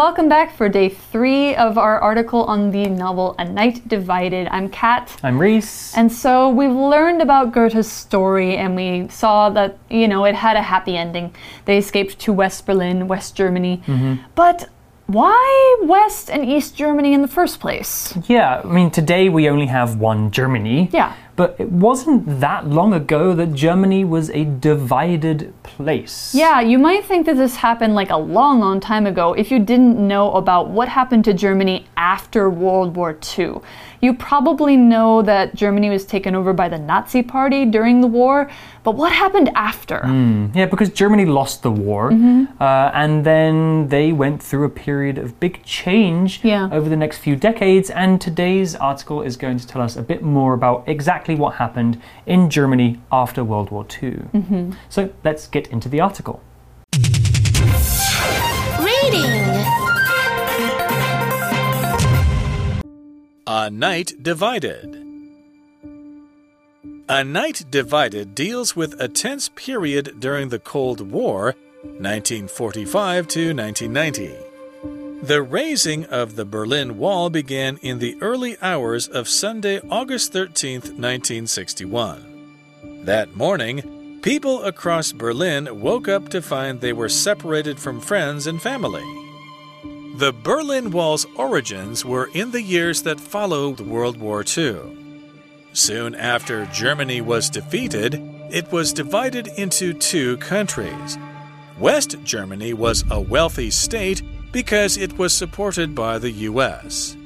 Welcome back for day three of our article on the novel A Night Divided. I'm Kat. I'm Reese. And so we've learned about Gerta's story and we saw that, you know, it had a happy ending. They escaped to West Berlin, West Germany. Mm-hmm. But why West and East Germany in the first place? Yeah, I mean, today we only have one Germany. Yeah. But it wasn't that long ago that Germany was a divided place. Yeah, you might think that this happened like a long, long time ago if you didn't know about what happened to Germany after World War II. You probably know that Germany was taken over by the Nazi Party during the war, but what happened after? Yeah, because Germany lost the war, Mm-hmm. uh, and then they went through a period of big change Yeah. over the next few decades. And today's article is going to tell us a bit more about exactly what happened in Germany after World War II. Mm-hmm. So let's get into the article. Reading. A Night Divided. A Night Divided deals with a tense period during the Cold War, 1945 to 1990. The raising of the Berlin Wall began in the early hours of Sunday, August 13, 1961. That morning, people across Berlin woke up to find they were separated from friends and family. The Berlin Wall's origins were in the years that followed World War II. Soon after Germany was defeated, it was divided into two countries. West Germany was a wealthy state because it was supported by the US.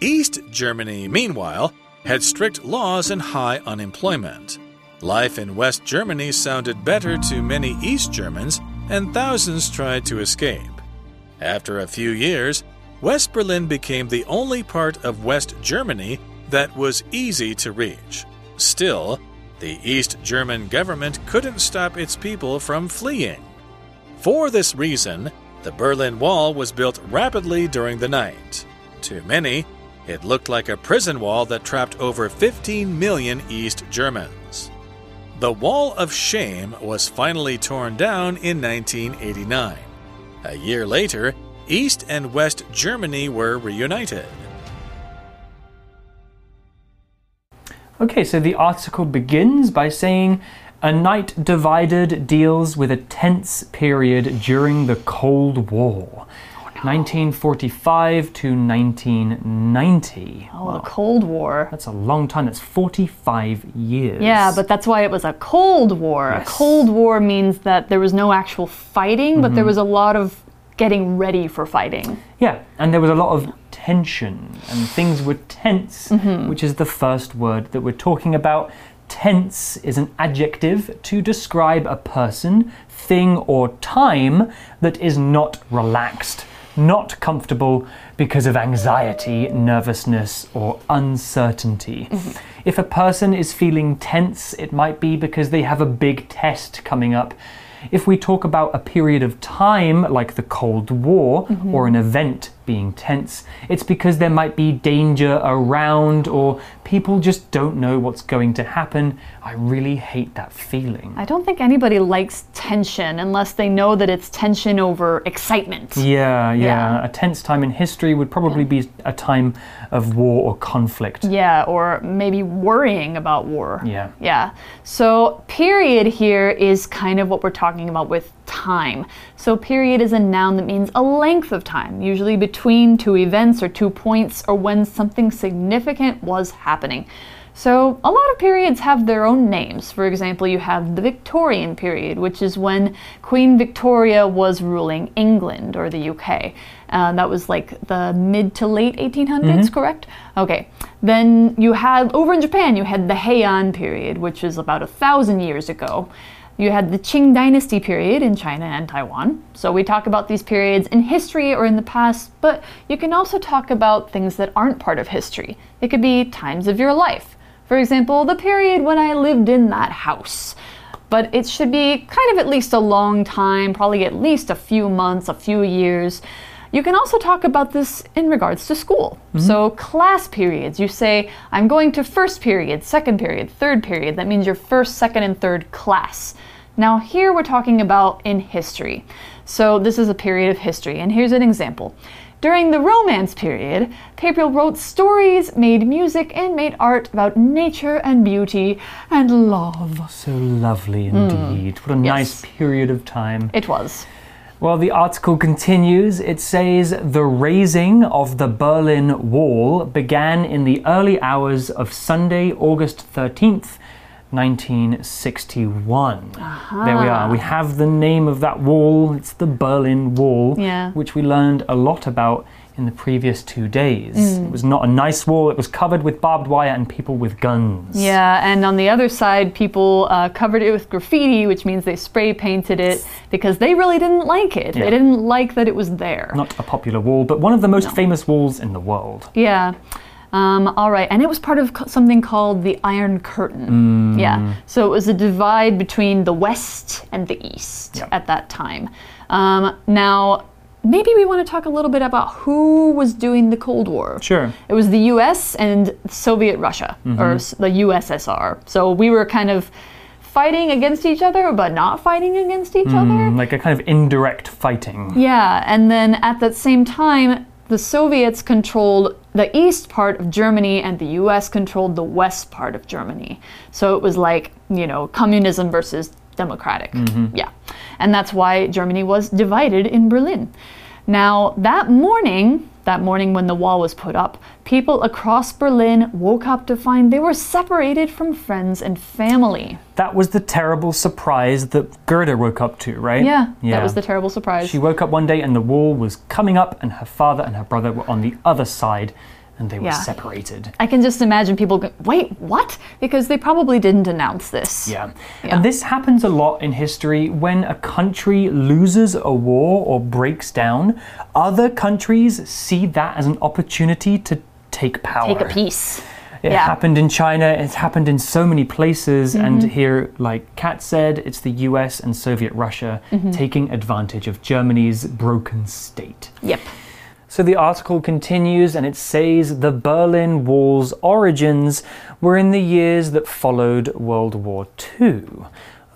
East Germany, meanwhile, had strict laws and high unemployment. Life in West Germany sounded better to many East Germans, and thousands tried to escape. After a few years, West Berlin became the only part of West Germany that was easy to reach. Still, the East German government couldn't stop its people from fleeing. For this reason, the Berlin Wall was built rapidly during the night. To many, it looked like a prison wall that trapped over 15 million East Germans. The Wall of Shame was finally torn down in 1989. A year later, East and West Germany were reunited. Okay, so the article begins by saying a night divided deals with a tense period during the Cold War. 1945 to 1990. Oh, the Cold War. That's a long time. That's 45 years. Yeah, but that's why it was a Cold War. Yes. A Cold War means that there was no actual fighting, but there mm-hmm. was a lot of getting ready for fighting. Yeah, and there was a lot of tension and things were tense, mm-hmm. which is the first word that we're talking about. Tense is an adjective to describe a person, thing, or time that is not relaxed, not comfortable because of anxiety, nervousness, or uncertainty. Mm-hmm. If a person is feeling tense, it might be because they have a big test coming up. If we talk about a period of time like the Cold War mm-hmm. or an event being tense, it's because there might be danger around or people just don't know what's going to happen. I really hate that feeling. I don't think anybody likes tension unless they know that it's tension over excitement. Yeah, yeah, Yeah. A tense time in history would probably be a time of war or conflict. Yeah, or maybe worrying about war. Yeah. Yeah. So, period here is kind of what we're talking about with time. So, period is a noun that means a length of time, usually between two events or two points or when something significant was happening. So, a lot of periods have their own names. For example, you have the Victorian period, which is when Queen Victoria was ruling England or the UK. Uh, that was like the mid to late 1800s, correct? Okay. Then you had, over in Japan, you had the Heian period, which is about a thousand years ago. You had the Qing Dynasty period in China and Taiwan. So we talk about these periods in history or in the past, but you can also talk about things that aren't part of history. It could be times of your life. For example, the period when I lived in that house. But it should be kind of at least a long time, probably at least a few months, a few years. You can also talk about this in regards to school. Mm-hmm. So, class periods, you say, I'm going to first period, second period, third period. That means your first, second, and third class. Now, here we're talking about in history. So, this is a period of history, and here's an example. During the Romance period, people wrote stories, made music, and made art about nature and beauty and love. So lovely indeed. Mm. What a nice period of time. It was. Well, the article continues. It says the raising of the Berlin Wall began in the early hours of Sunday, August 13th. 1961. There we are. We have the name of that wall. It's the Berlin Wall, Yeah. which we learned a lot about in the previous two days. It was not a nice wall, it was covered with barbed wire and people with guns. Yeah, and on the other side, people uh, covered it with graffiti, which means they spray painted it because they really didn't like it. Yeah. They didn't like that it was there. Not a popular wall, but one of the most famous walls in the world. Yeah. Um, all right, and it was part of something called the Iron Curtain. Yeah, so it was a divide between the West and the East Yeah. at that time. Um, now, maybe we want to talk a little bit about who was doing the Cold War. Sure. It was the U.S. and Soviet Russia, mm-hmm. or the USSR. So we were kind of fighting against each other, but not fighting against each mm, other. Like a kind of indirect fighting. Yeah, and then at that same time, the Soviets controlled the east part of Germany and the US controlled the west part of Germany. So it was like, you know, communism versus democratic. Mm-hmm. Yeah. And that's why Germany was divided in Berlin. Now, that morning, that morning when the wall was put up, people across Berlin woke up to find they were separated from friends and family. That was the terrible surprise that Gerta woke up to, right? Yeah, yeah, that was the terrible surprise. She woke up one day and the wall was coming up, and her father and her brother were on the other side, and they were Yeah. separated. I can just imagine people go, wait, what? Because they probably didn't announce this. Yeah. Yeah. And this happens a lot in history when a country loses a war or breaks down. Other countries see that as an opportunity to take power. Take a piece. It yeah. happened in China, it's happened in so many places, and mm-hmm. here, like Kat said, it's the US and Soviet Russia mm-hmm. taking advantage of Germany's broken state. Yep. So the article continues and it says the Berlin Wall's origins were in the years that followed World War II.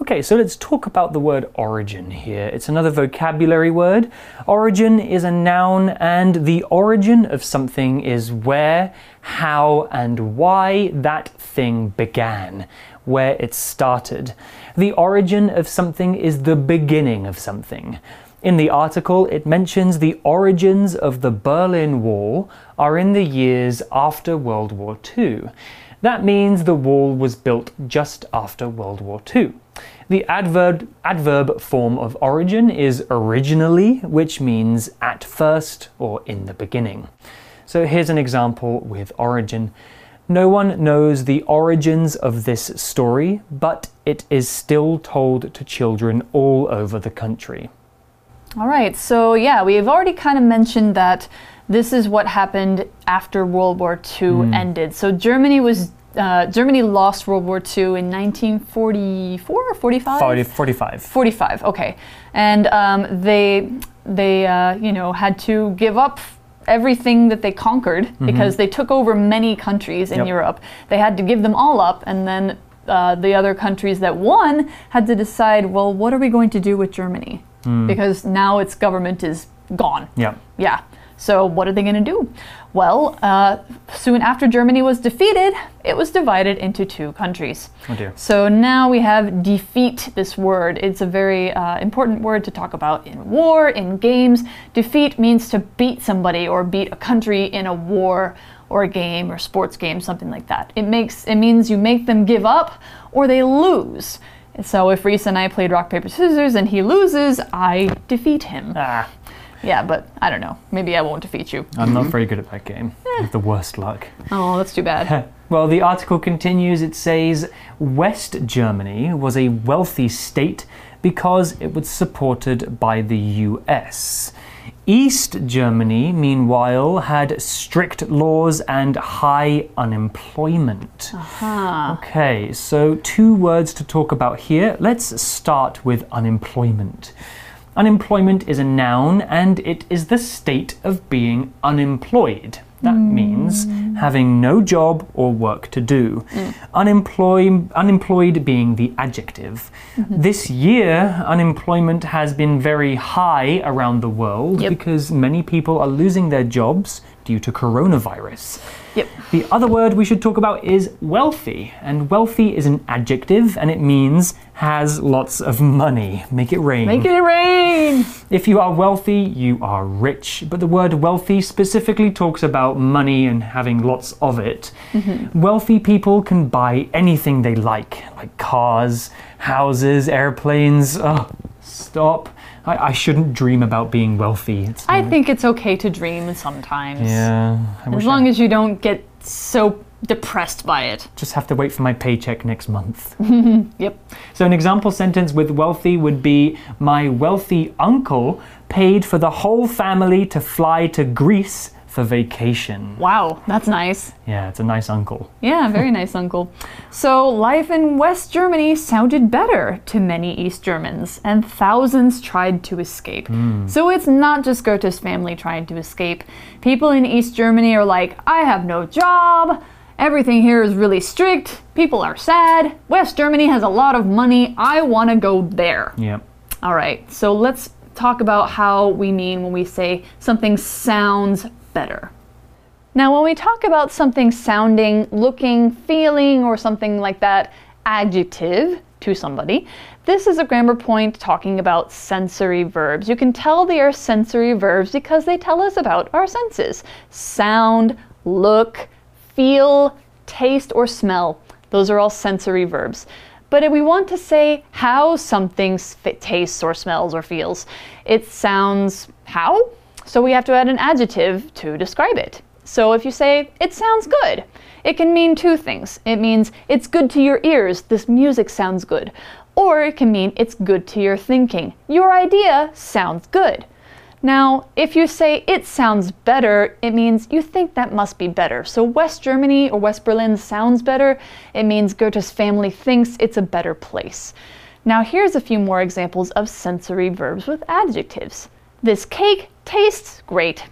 Okay, so let's talk about the word origin here. It's another vocabulary word. Origin is a noun, and the origin of something is where, how, and why that thing began, where it started. The origin of something is the beginning of something. In the article, it mentions the origins of the Berlin Wall are in the years after World War II. That means the wall was built just after World War II. The adverb, adverb form of origin is originally, which means at first or in the beginning. So here's an example with origin. No one knows the origins of this story, but it is still told to children all over the country. All right. So, yeah, we've already kind of mentioned that this is what happened after World War II ended. So, Germany was. Uh, Germany lost World War II in 1944 or 45? 40, 45. 45 okay and um, they they uh, you know had to give up everything that they conquered because they took over many countries in Yep. europe they had to give them all up and then uh, the other countries that won had to decide well what are we going to do with germany because now its government is gone Yeah. yeah. So what are they going to do? Well, uh, soon after Germany was defeated, it was divided into two countries. Oh dear. So now we have defeat, this word. It's a very uh, important word to talk about in war, in games. Defeat means to beat somebody or beat a country in a war or a game or sports game, something like that. It makes it means you make them give up or they lose. And so if Reese and I played rock paper scissors and he loses, I defeat him. Ah, Yeah, but I don't know. Maybe I won't defeat you. I'm not very good at that game. I have the worst luck. Oh, that's too bad. Well, the article continues. It says West Germany was a wealthy state because it was supported by the US. East Germany, meanwhile, had strict laws and high unemployment. Okay, so two words to talk about here. Let's start with unemployment. Unemployment is a noun and it is the state of being unemployed. That mm. means having no job or work to do. Mm. Unemployed, unemployed being the adjective. Mm-hmm. This year, unemployment has been very high around the world Yep. because many people are losing their jobs due to coronavirus. Yep. The other word we should talk about is wealthy. And wealthy is an adjective and it means has lots of money. Make it rain. Make it rain. If you are wealthy, you are rich. But the word wealthy specifically talks about money and having lots of it. Mm-hmm. Wealthy people can buy anything they like, like cars, houses, airplanes. Oh, stop. I, I shouldn't dream about being wealthy. It's I think it's okay to dream sometimes. yeah. I As long I as you don't get so depressed by it. just have to wait for my paycheck next month. Yep. So, an example sentence with wealthy would be My wealthy uncle paid for the whole family to fly to Greece for vacation. Wow, that's nice. Yeah, it's a nice uncle. Yeah, very nice, Uncle. So, life in West Germany sounded better to many East Germans, and thousands tried to escape. Hmm. So, it's not just Gerta's family trying to escape. People in East Germany are like, I have no job. Everything here is really strict. People are sad. West Germany has a lot of money. I want to go there. Yeah. All right, so let's talk about how we mean when we say something sounds better. Now, when we talk about something sounding, looking, feeling, or something like that, adjective to somebody, this is a grammar point talking about sensory verbs. You can tell they are sensory verbs because they tell us about our senses sound, look, feel, taste, or smell. Those are all sensory verbs. But if we want to say how something tastes or smells or feels, it sounds how? So we have to add an adjective to describe it. So if you say, it sounds good, it can mean two things. It means, it's good to your ears, this music sounds good. Or it can mean, it's good to your thinking, your idea sounds good. Now, if you say it sounds better, it means you think that must be better. So, West Germany or West Berlin sounds better. It means Gerta's family thinks it's a better place. Now, here's a few more examples of sensory verbs with adjectives. This cake tastes great.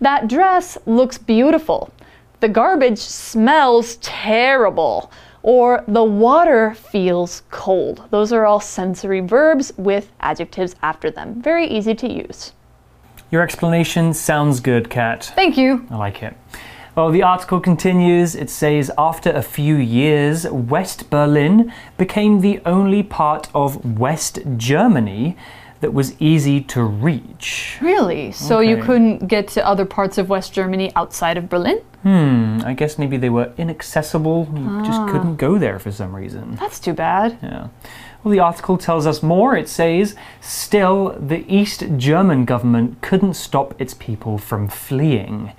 That dress looks beautiful. The garbage smells terrible. Or the water feels cold. Those are all sensory verbs with adjectives after them. Very easy to use. Your explanation sounds good, Kat. Thank you. I like it. Well, the article continues. It says after a few years, West Berlin became the only part of West Germany that was easy to reach. Really? So you couldn't get to other parts of West Germany outside of Berlin? Hmm, I guess maybe they were inaccessible. You just couldn't go there for some reason. That's too bad. Yeah. Well, the article tells us more. It says, still, the East German government couldn't stop its people from fleeing.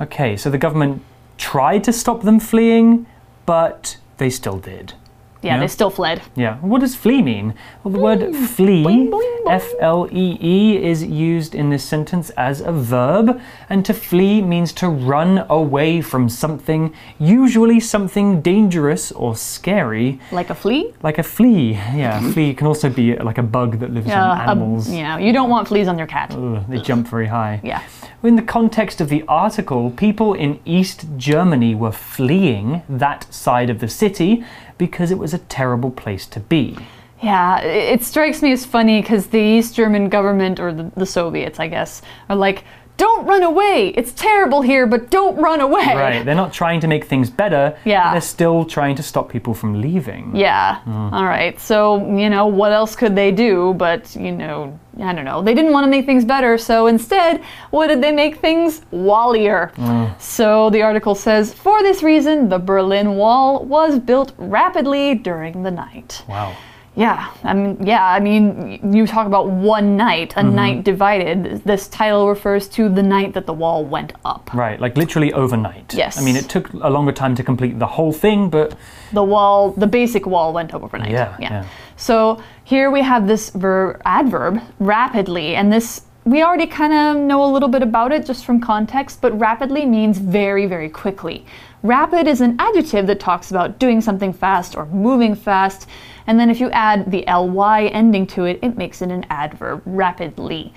Okay, so the government tried to stop them fleeing, but they still did. Yeah, Yeah. they still fled. Yeah. What does flee mean? Well, the word flee, boing, boing. F L E E, is used in this sentence as a verb, and to flee means to run away from something, usually something dangerous or scary, Like a flea? like a flea. Yeah, a flea can also be like a bug that lives on a- animals. yeah, you don't want fleas on your cat. Ugh, they jump very high. Yeah. In the context of the article, people in East Germany were fleeing that side of the city because it was a terrible place to be. Yeah, it strikes me as funny because the East German government, or the, the Soviets, I guess, are like, don't run away! It's terrible here, but don't run away! Right, they're not trying to make things better, Yeah. but they're still trying to stop people from leaving. Yeah. Mm. All right. So, you know, what else could they do? But, you know, I don't know. They didn't want to make things better. So instead, what did they make things wallier? Mm. So the article says for this reason, the Berlin Wall was built rapidly during the night. Wow. Yeah. I mean, yeah. I mean, you talk about one night, a mm-hmm. night divided. This title refers to the night that the wall went up. Right, like literally overnight. Yes. I mean, it took a longer time to complete the whole thing, but The wall, the basic wall went up overnight. Yeah, yeah. So here we have this verb, adverb, rapidly, and this we already kind of know a little bit about it just from context, but rapidly means very, very quickly. Rapid is an adjective that talks about doing something fast or moving fast, and then if you add the ly ending to it, it makes it an adverb, rapidly.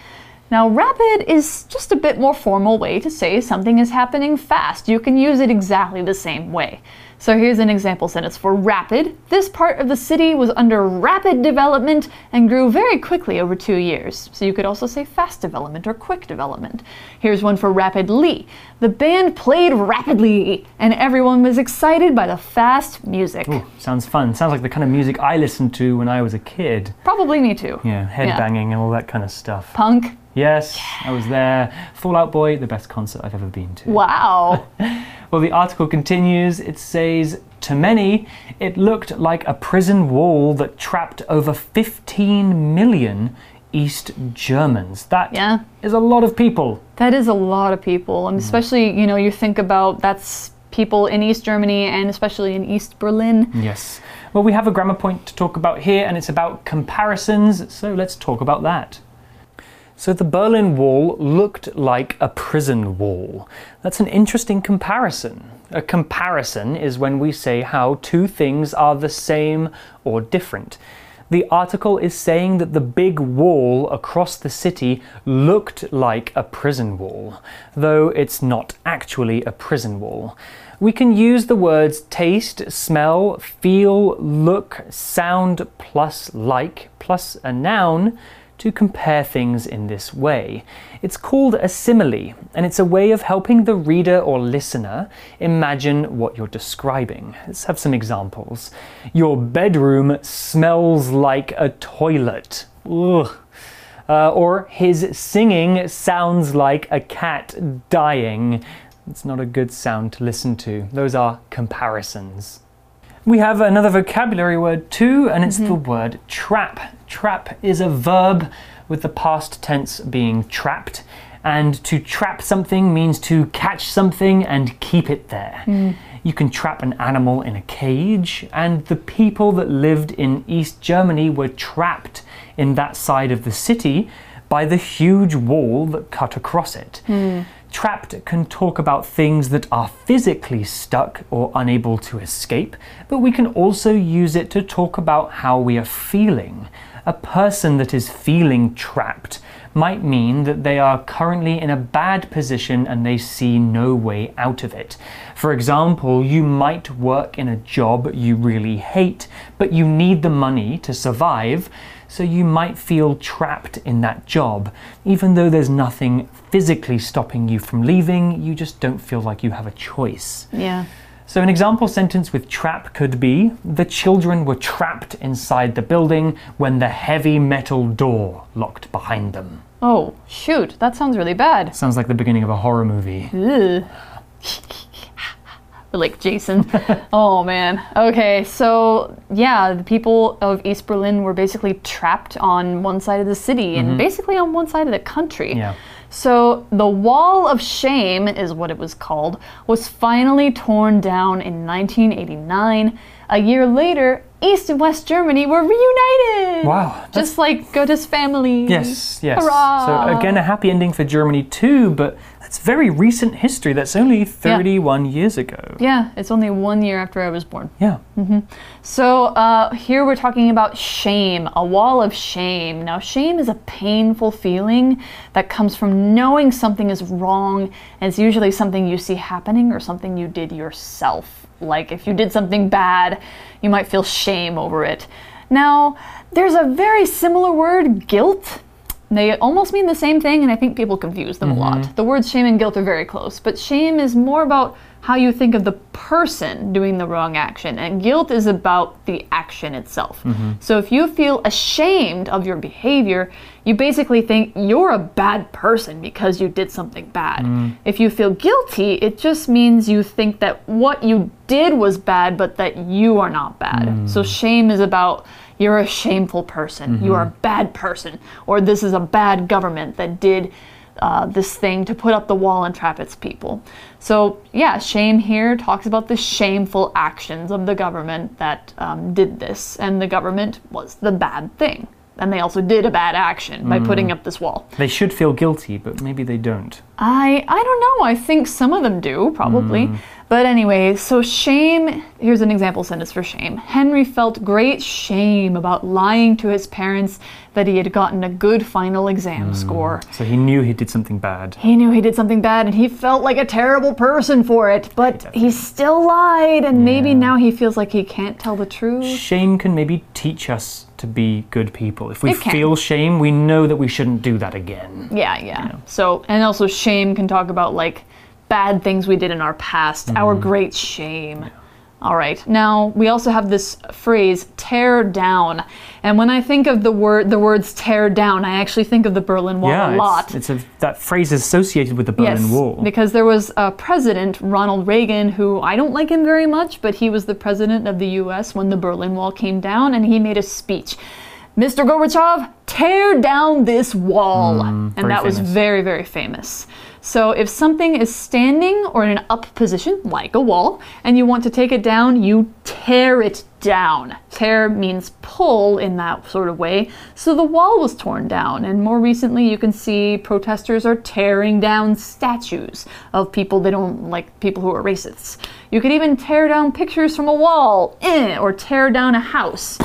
Now, rapid is just a bit more formal way to say something is happening fast. You can use it exactly the same way. So here's an example sentence for rapid. This part of the city was under rapid development and grew very quickly over two years. So you could also say fast development or quick development. Here's one for rapidly. The band played rapidly and everyone was excited by the fast music. Ooh, sounds fun. Sounds like the kind of music I listened to when I was a kid. Probably me too. Yeah, headbanging and all that kind of stuff. Punk. Yes, I was there. Fall Out Boy, the best concert I've ever been to. Wow. Well, the article continues. It says, to many, it looked like a prison wall that trapped over 15 million East Germans. That is Yeah. is a lot of people. That is a lot of people, and mm. especially, you know, you think about that's people in East Germany and especially in East Berlin. Yes. Well, we have a grammar point to talk about here, and it's about comparisons, so let's talk about that. So, the Berlin Wall looked like a prison wall. That's an interesting comparison. A comparison is when we say how two things are the same or different. The article is saying that the big wall across the city looked like a prison wall, though it's not actually a prison wall. We can use the words taste, smell, feel, look, sound, plus like, plus a noun to compare things in this way. It's called a simile, and it's a way of helping the reader or listener imagine what you're describing. Let's have some examples. Your bedroom smells like a toilet. Ugh. Uh, or his singing sounds like a cat dying. It's not a good sound to listen to. Those are comparisons. We have another vocabulary word too, and it's the mm-hmm. word trap. Trap is a verb with the past tense being trapped. And to trap something means to catch something and keep it there. Mm. You can trap an animal in a cage, and the people that lived in East Germany were trapped in that side of the city by the huge wall that cut across it. Mm. Trapped can talk about things that are physically stuck or unable to escape, but we can also use it to talk about how we are feeling. A person that is feeling trapped might mean that they are currently in a bad position and they see no way out of it. For example, you might work in a job you really hate, but you need the money to survive, so you might feel trapped in that job. Even though there's nothing physically stopping you from leaving, you just don't feel like you have a choice. Yeah. So, an example sentence with trap could be The children were trapped inside the building when the heavy metal door locked behind them. Oh, shoot. That sounds really bad. Sounds like the beginning of a horror movie. Or like Jason. oh man. Okay, so yeah, the people of East Berlin were basically trapped on one side of the city and mm-hmm. basically on one side of the country. Yeah. So the Wall of Shame is what it was called, was finally torn down in 1989. A year later, East and West Germany were reunited. Wow, Just like Gerta's family. Yes, yes. Hurrah! So, again, a happy ending for Germany too, but that's very recent history. That's only 31 years ago. Yeah, it's only one year after I was born. Yeah. So uh, here we're talking about shame, a wall of shame. Now, shame is a painful feeling that comes from knowing something is wrong, and it's usually something you see happening or something you did yourself. Like if you did something bad, you might feel shame over it. Now, there's a very similar word, guilt. They almost mean the same thing, and I think people confuse them a lot. Mm-hmm. The words shame and guilt are very close, but shame is more about how you think of the person doing the wrong action, and guilt is about the action itself. Mm-hmm. So if you feel ashamed of your behavior, you basically think you're a bad person because you did something bad. Mm. If you feel guilty, it just means you think that what you did was bad, but that you are not bad. So mm. shame is about you're a shameful person, you are a bad person, or this is a bad government that did uh, this thing to put up the wall and trap its people. So, yeah, shame here talks about the shameful actions of the government that um, did this, and the government was the bad thing. And they also did a bad action by putting up this wall. They should feel guilty, but maybe they don't. I I don't know. I think some of them do probably. But anyway, so shame, here's an example sentence for shame. Henry felt great shame about lying to his parents that he had gotten a good final exam hmm. score. So he knew he did something bad. He knew he did something bad and he felt like a terrible person for it, but he still lied and maybe now he feels like he can't tell the truth. Shame can maybe teach us to be good people. If we feel shame, we know that we shouldn't do that again. Yeah, yeah. So, and also shame can talk about like bad things we did in our past, our great shame. All right. Now, we also have this phrase tear down. And when I think of the word the words tear down, I actually think of the Berlin Wall yeah, a it's- lot. It's, a that phrase is associated with the Berlin yes, Wall. because there was a president, Ronald Reagan, who I don't like him very much, but he was the president of the US when the Berlin Wall came down, and he made a speech. Mr. Gorbachev, tear down this wall. and Hmm, very that was very, very famous. So if something is standing or in an up position, like a wall, and you want to take it down, you tear it down. Tear means pull in that sort of way. So the wall was torn down, and more recently you can see protesters are tearing down statues of people they don't like, people who are racists. You could even tear down pictures from a wall, eh, or tear down a house.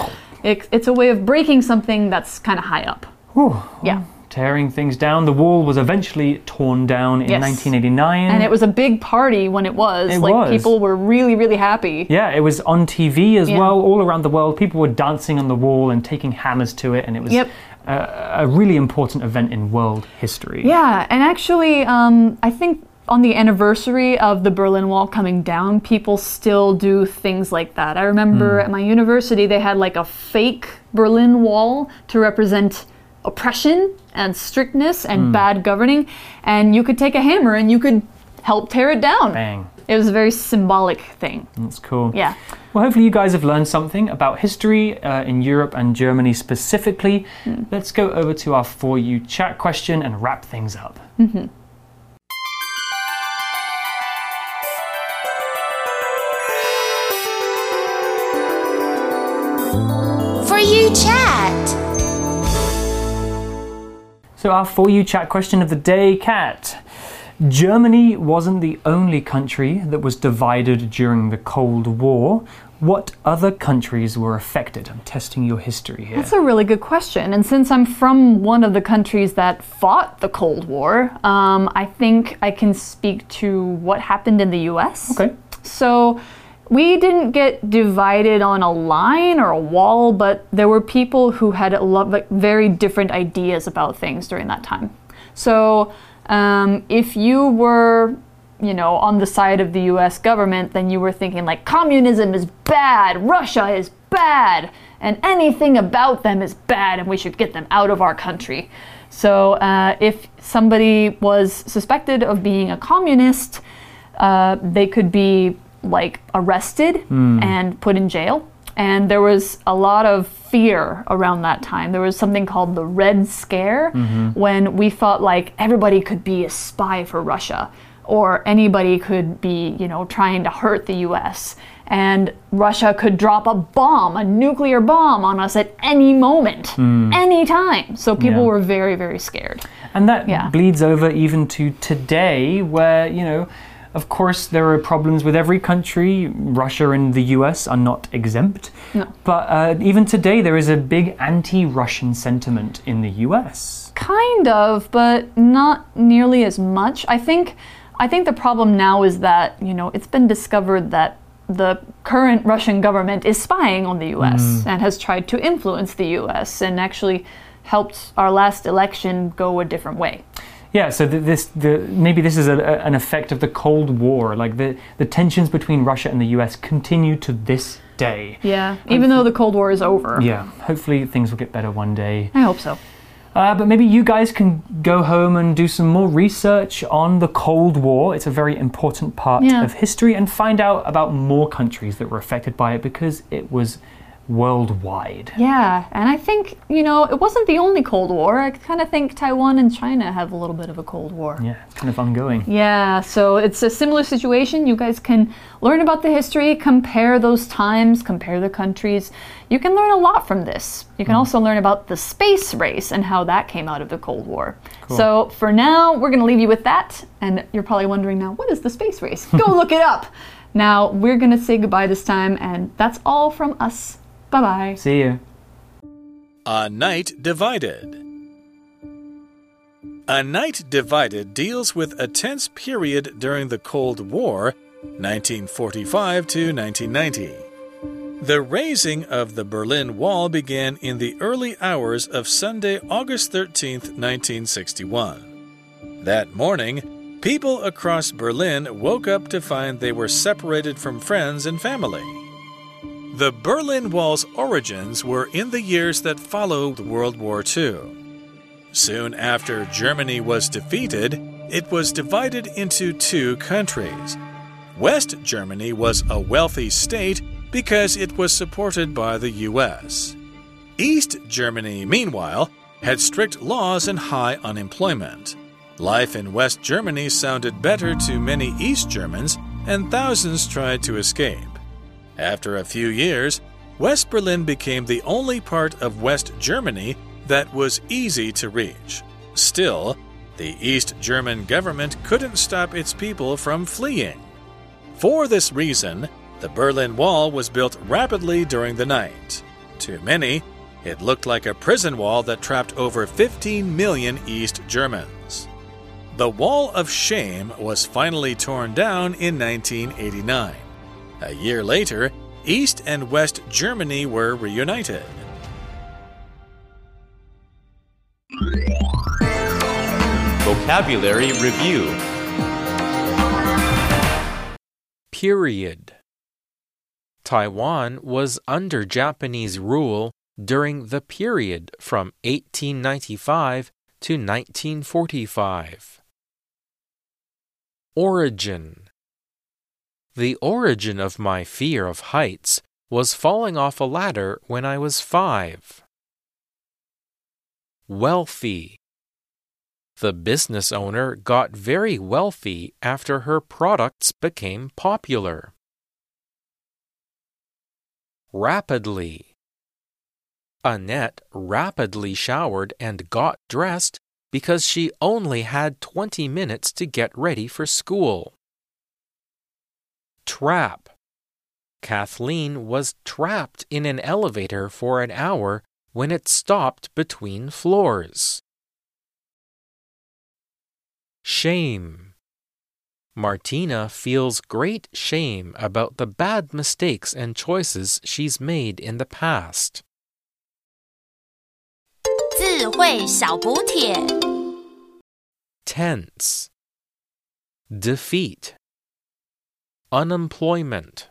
It, it's a way of breaking something that's kind of high up. Whew. Yeah. Tearing things down. The wall was eventually torn down in Yes. 1989. And it was a big party when it was. It like was. people were really, really happy. Yeah, it was on TV as Yeah. well, all around the world. People were dancing on the wall and taking hammers to it, and it was Yep. a, a really important event in world history. Yeah, and actually, um, I think on the anniversary of the Berlin Wall coming down, people still do things like that. I remember at my university they had like a fake Berlin Wall to represent oppression and strictness and bad governing, and you could take a hammer and you could help tear it down. Bang. It was a very symbolic thing. That's cool. Yeah. Well, hopefully, you guys have learned something about history uh, in Europe and Germany specifically. Hmm. Let's go over to our For You chat question and wrap things up. For So, our For You chat question of the day, Kat. Germany wasn't the only country that was divided during the Cold War. What other countries were affected? I'm testing your history here. That's a really good question. And since I'm from one of the countries that fought the Cold War, um, I think I can speak to what happened in the US. Okay. So we didn't get divided on a line or a wall, but there were people who had very different ideas about things during that time. So um, if you were you know, on the side of the US government, then you were thinking like communism is bad, Russia is bad, and anything about them is bad, and we should get them out of our country. So uh, if somebody was suspected of being a communist, uh, they could be like arrested hmm. and put in jail. And there was a lot of fear around that time. There was something called the Red Scare mm-hmm. when we thought like everybody could be a spy for Russia or anybody could be, you know, trying to hurt the US. And Russia could drop a bomb, a nuclear bomb on us at any moment, hmm. any time. So people Yeah. were very, very scared. And that Yeah. bleeds over even to today, where, you know, of course, there are problems with every country. Russia and the US are not exempt. No. But uh, even today, there is a big anti Russian sentiment in the US. Kind of, but not nearly as much. I think I think the problem now is that, you know, it's been discovered that the current Russian government is spying on the US and has tried to influence the US and actually helped our last election go a different way. Yeah, so th- this the maybe this is a, a- an effect of the Cold War. Like the the tensions between Russia and the U.S. continue to this day. Yeah, even though the Cold War is over. Yeah, hopefully things will get better one day. I hope so. Uh, but maybe you guys can go home and do some more research on the Cold War. It's a very important part Yeah. of history, and find out about more countries that were affected by it because it was worldwide. Yeah, and I think, you know, it wasn't the only Cold War. I kind of think Taiwan and China have a little bit of a Cold War. Yeah, it's kind of ongoing. Yeah, so it's a similar situation. You guys can learn about the history, compare those times, compare the countries. You can learn a lot from this. You can mm. also learn about the space race and how that came out of the Cold War. So for now, we're going to leave you with that. And you're probably wondering now, what is the space race? Go look it up. Now, we're going to say goodbye this time, and that's all from us. Bye bye. See you. A Night Divided. A Night Divided deals with a tense period during the Cold War, 1945 to 1990. The raising of the Berlin Wall began in the early hours of Sunday, August 13, 1961. That morning, people across Berlin woke up to find they were separated from friends and family. The Berlin Wall's origins were in the years that followed World War II. Soon after Germany was defeated, it was divided into two countries. West Germany was a wealthy state because it was supported by the US. East Germany, meanwhile, had strict laws and high unemployment. Life in West Germany sounded better to many East Germans, and thousands tried to escape. After a few years, West Berlin became the only part of West Germany that was easy to reach. Still, the East German government couldn't stop its people from fleeing. For this reason, the Berlin Wall was built rapidly during the night. To many, it looked like a prison wall that trapped over 15 million East Germans. The Wall of Shame was finally torn down in 1989. A year later, East and West Germany were reunited. Vocabulary Review Period. Taiwan was under Japanese rule during the period from 1895 to 1945. Origin The origin of my fear of heights was falling off a ladder when I was five. Wealthy the business owner got very wealthy after her products became popular. Rapidly. Annette rapidly showered and got dressed because she only had 20 minutes to get ready for school. Trap. Kathleen was trapped in an elevator for an hour when it stopped between floors. Shame. Martina feels great shame about the bad mistakes and choices she's made in the past. 智慧小补帖。 Tense. Defeat. Unemployment.